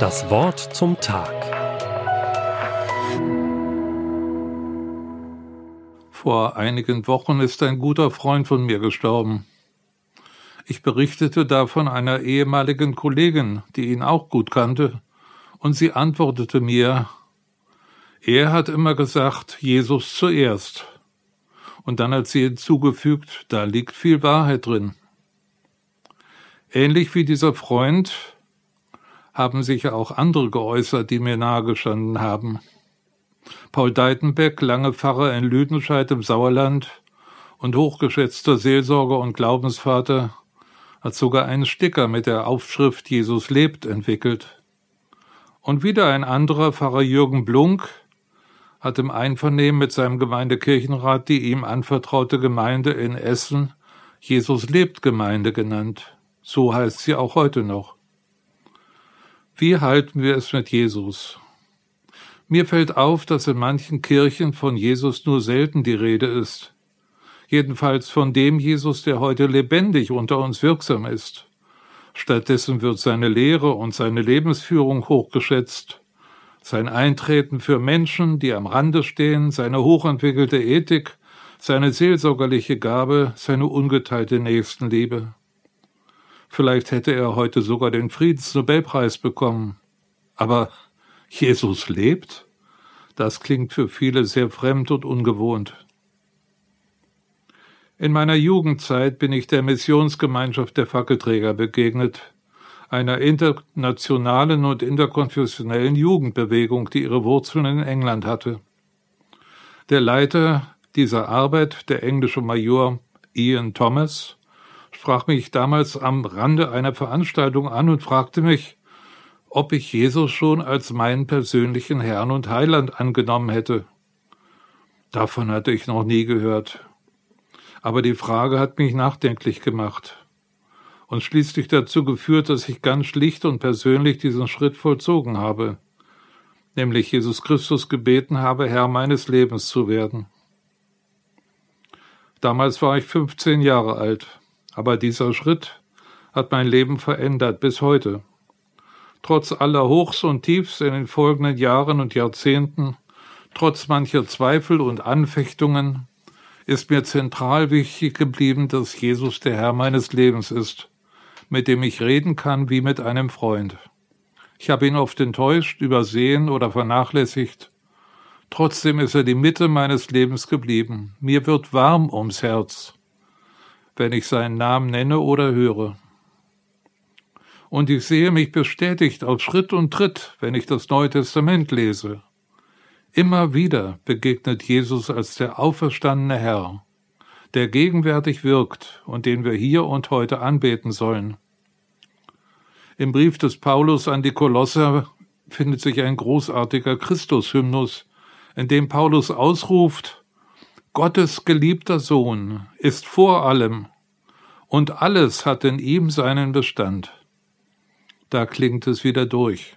Das Wort zum Tag. Vor einigen Wochen ist ein guter Freund von mir gestorben. Ich berichtete davon einer ehemaligen Kollegin, die ihn auch gut kannte, und sie antwortete mir, er hat immer gesagt, Jesus zuerst. Und dann hat sie hinzugefügt, da liegt viel Wahrheit drin. Ähnlich wie dieser Freund haben sich auch andere geäußert, die mir nahegestanden haben. Paul Deitenbeck, lange Pfarrer in Lüdenscheid im Sauerland und hochgeschätzter Seelsorger und Glaubensvater, hat sogar einen Sticker mit der Aufschrift Jesus lebt entwickelt. Und wieder ein anderer Pfarrer Jürgen Blunk hat im Einvernehmen mit seinem Gemeindekirchenrat die ihm anvertraute Gemeinde in Essen Jesus lebt Gemeinde genannt. So heißt sie auch heute noch. Wie halten wir es mit Jesus? Mir fällt auf, dass in manchen Kirchen von Jesus nur selten die Rede ist jedenfalls von dem Jesus, der heute lebendig unter uns wirksam ist. Stattdessen wird seine Lehre und seine Lebensführung hochgeschätzt, sein Eintreten für Menschen, die am Rande stehen, seine hochentwickelte Ethik, seine seelsorgerliche Gabe, seine ungeteilte Nächstenliebe. Vielleicht hätte er heute sogar den Friedensnobelpreis bekommen. Aber Jesus lebt? Das klingt für viele sehr fremd und ungewohnt. In meiner Jugendzeit bin ich der Missionsgemeinschaft der Fackelträger begegnet, einer internationalen und interkonfessionellen Jugendbewegung, die ihre Wurzeln in England hatte. Der Leiter dieser Arbeit, der englische Major Ian Thomas, sprach mich damals am Rande einer Veranstaltung an und fragte mich, ob ich Jesus schon als meinen persönlichen Herrn und Heiland angenommen hätte. Davon hatte ich noch nie gehört aber die Frage hat mich nachdenklich gemacht und schließlich dazu geführt, dass ich ganz schlicht und persönlich diesen Schritt vollzogen habe, nämlich Jesus Christus gebeten habe, Herr meines Lebens zu werden. Damals war ich 15 Jahre alt, aber dieser Schritt hat mein Leben verändert bis heute. Trotz aller Hochs und Tiefs in den folgenden Jahren und Jahrzehnten, trotz mancher Zweifel und Anfechtungen, ist mir zentral wichtig geblieben, dass Jesus der Herr meines Lebens ist, mit dem ich reden kann wie mit einem Freund. Ich habe ihn oft enttäuscht, übersehen oder vernachlässigt. Trotzdem ist er die Mitte meines Lebens geblieben. Mir wird warm ums Herz, wenn ich seinen Namen nenne oder höre. Und ich sehe mich bestätigt auf Schritt und Tritt, wenn ich das Neue Testament lese. Immer wieder begegnet Jesus als der auferstandene Herr, der gegenwärtig wirkt und den wir hier und heute anbeten sollen. Im Brief des Paulus an die Kolosser findet sich ein großartiger Christushymnus, in dem Paulus ausruft, Gottes geliebter Sohn ist vor allem, und alles hat in ihm seinen Bestand. Da klingt es wieder durch.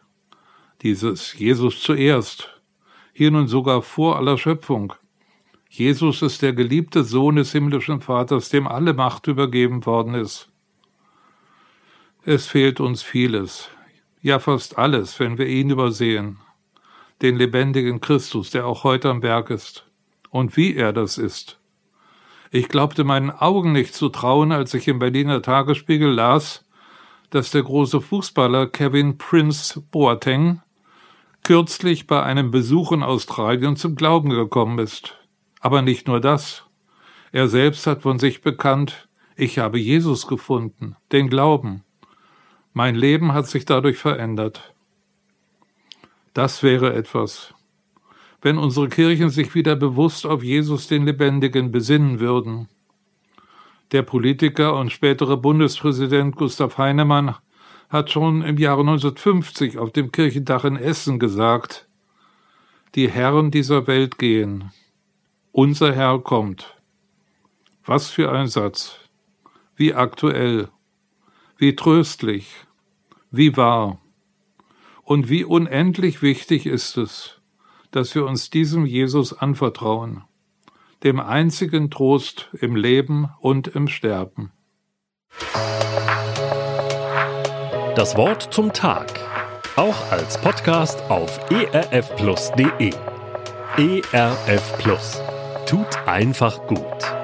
Dieses Jesus zuerst, hier nun sogar vor aller Schöpfung. Jesus ist der geliebte Sohn des himmlischen Vaters, dem alle Macht übergeben worden ist. Es fehlt uns vieles, ja fast alles, wenn wir ihn übersehen, den lebendigen Christus, der auch heute am Berg ist, und wie er das ist. Ich glaubte meinen Augen nicht zu trauen, als ich im Berliner Tagesspiegel las, dass der große Fußballer Kevin Prince Boateng kürzlich bei einem Besuch in Australien zum Glauben gekommen ist. Aber nicht nur das. Er selbst hat von sich bekannt, ich habe Jesus gefunden, den Glauben. Mein Leben hat sich dadurch verändert. Das wäre etwas. Wenn unsere Kirchen sich wieder bewusst auf Jesus den Lebendigen besinnen würden. Der Politiker und spätere Bundespräsident Gustav Heinemann hat schon im Jahre 1950 auf dem Kirchendach in Essen gesagt, die Herren dieser Welt gehen, unser Herr kommt. Was für ein Satz, wie aktuell, wie tröstlich, wie wahr. Und wie unendlich wichtig ist es, dass wir uns diesem Jesus anvertrauen, dem einzigen Trost im Leben und im Sterben. Das Wort zum Tag. Auch als Podcast auf erfplus.de. ERF Plus. Tut einfach gut.